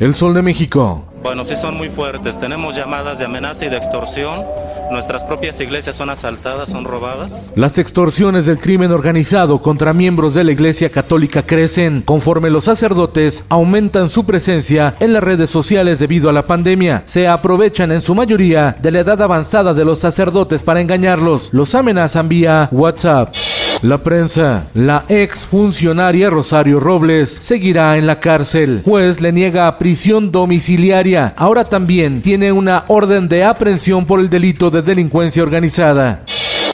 El Sol de México. Bueno, sí son muy fuertes. Tenemos llamadas de amenaza y de extorsión. Nuestras propias iglesias son asaltadas, son robadas. Las extorsiones del crimen organizado contra miembros de la Iglesia Católica crecen conforme los sacerdotes aumentan su presencia en las redes sociales debido a la pandemia. Se aprovechan en su mayoría de la edad avanzada de los sacerdotes para engañarlos. Los amenazan vía WhatsApp. La prensa. La ex funcionaria Rosario Robles seguirá en la cárcel. Juez le niega prisión domiciliaria. Ahora también tiene una orden de aprehensión por el delito de delincuencia organizada.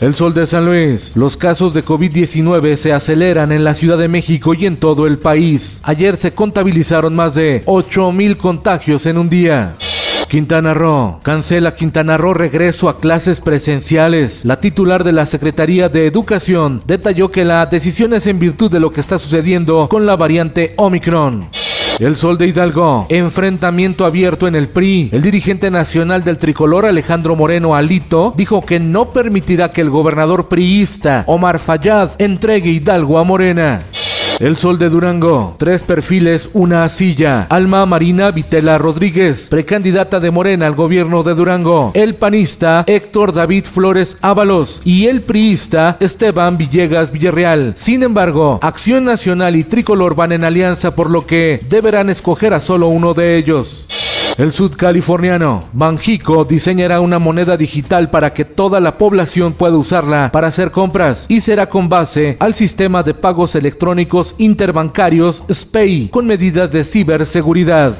El Sol de San Luis. Los casos de COVID-19 se aceleran en la Ciudad de México y en todo el país. Ayer se contabilizaron más de 8 mil contagios en un día. Quintana Roo. Cancela Quintana Roo regreso a clases presenciales. La titular de la Secretaría de Educación detalló que la decisión es en virtud de lo que está sucediendo con la variante Omicron. El Sol de Hidalgo. Enfrentamiento abierto en el PRI. El dirigente nacional del tricolor Alejandro Moreno Alito dijo que no permitirá que el gobernador priista Omar Fayad entregue Hidalgo a Morena. El Sol de Durango. Tres perfiles, una silla. Alma Marina Vitela Rodríguez, precandidata de Morena al gobierno de Durango. El panista Héctor David Flores Ábalos y el priista Esteban Villegas Villarreal. Sin embargo, Acción Nacional y Tricolor van en alianza por lo que deberán escoger a solo uno de ellos. El sudcaliforniano Banjico diseñará una moneda digital para que toda la población pueda usarla para hacer compras y será con base al sistema de pagos electrónicos interbancarios SPEI con medidas de ciberseguridad.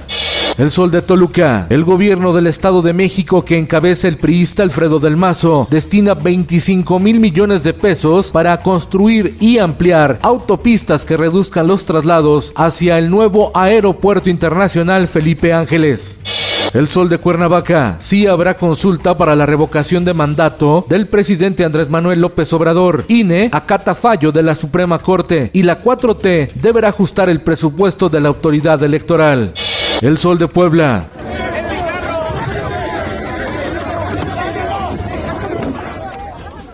El Sol de Toluca. El gobierno del Estado de México que encabeza el priista Alfredo del Mazo destina 25 mil millones de pesos para construir y ampliar autopistas que reduzcan los traslados hacia el nuevo Aeropuerto Internacional Felipe Ángeles. El Sol de Cuernavaca. Sí habrá consulta para la revocación de mandato del presidente Andrés Manuel López Obrador. INE acata fallo de la Suprema Corte y la 4T deberá ajustar el presupuesto de la autoridad electoral. El Sol de Puebla.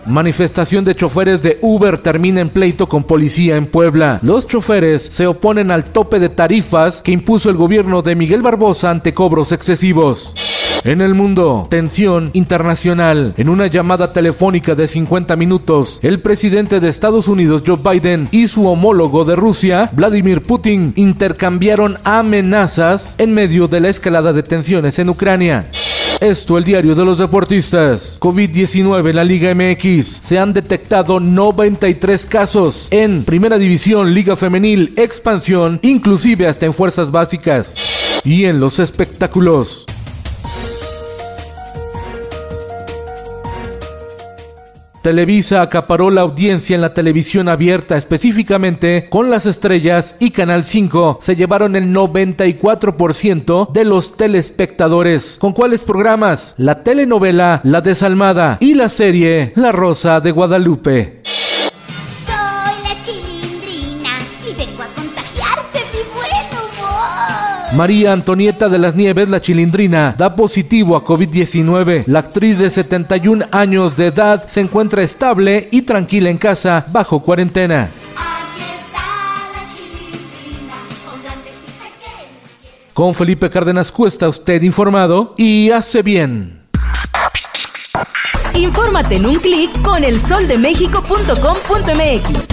Manifestación de choferes de Uber termina en pleito con policía en Puebla. Los choferes se oponen al tope de tarifas que impuso el gobierno de Miguel Barbosa ante cobros excesivos. En el mundo, tensión internacional. En una llamada telefónica de 50 minutos, el presidente de Estados Unidos, Joe Biden, y su homólogo de Rusia, Vladimir Putin, intercambiaron amenazas en medio de la escalada de tensiones en Ucrania. Esto, el diario de los deportistas. COVID-19 en la Liga MX. Se han detectado 93 casos en Primera División, Liga Femenil, Expansión, inclusive hasta en Fuerzas Básicas. Y en los espectáculos. Televisa acaparó la audiencia en la televisión abierta, específicamente con las estrellas y Canal 5 se llevaron el 94% de los telespectadores. ¿Con cuáles programas? La telenovela La Desalmada y la serie La Rosa de Guadalupe. María Antonieta de las Nieves, la chilindrina, da positivo a COVID-19. La actriz de 71 años de edad se encuentra estable y tranquila en casa bajo cuarentena. Aquí está la chilindrina con grandes y pequeños. Con Felipe Cárdenas Cuesta, usted informado y hace bien. Infórmate en un clic con elsoldemexico.com.mx.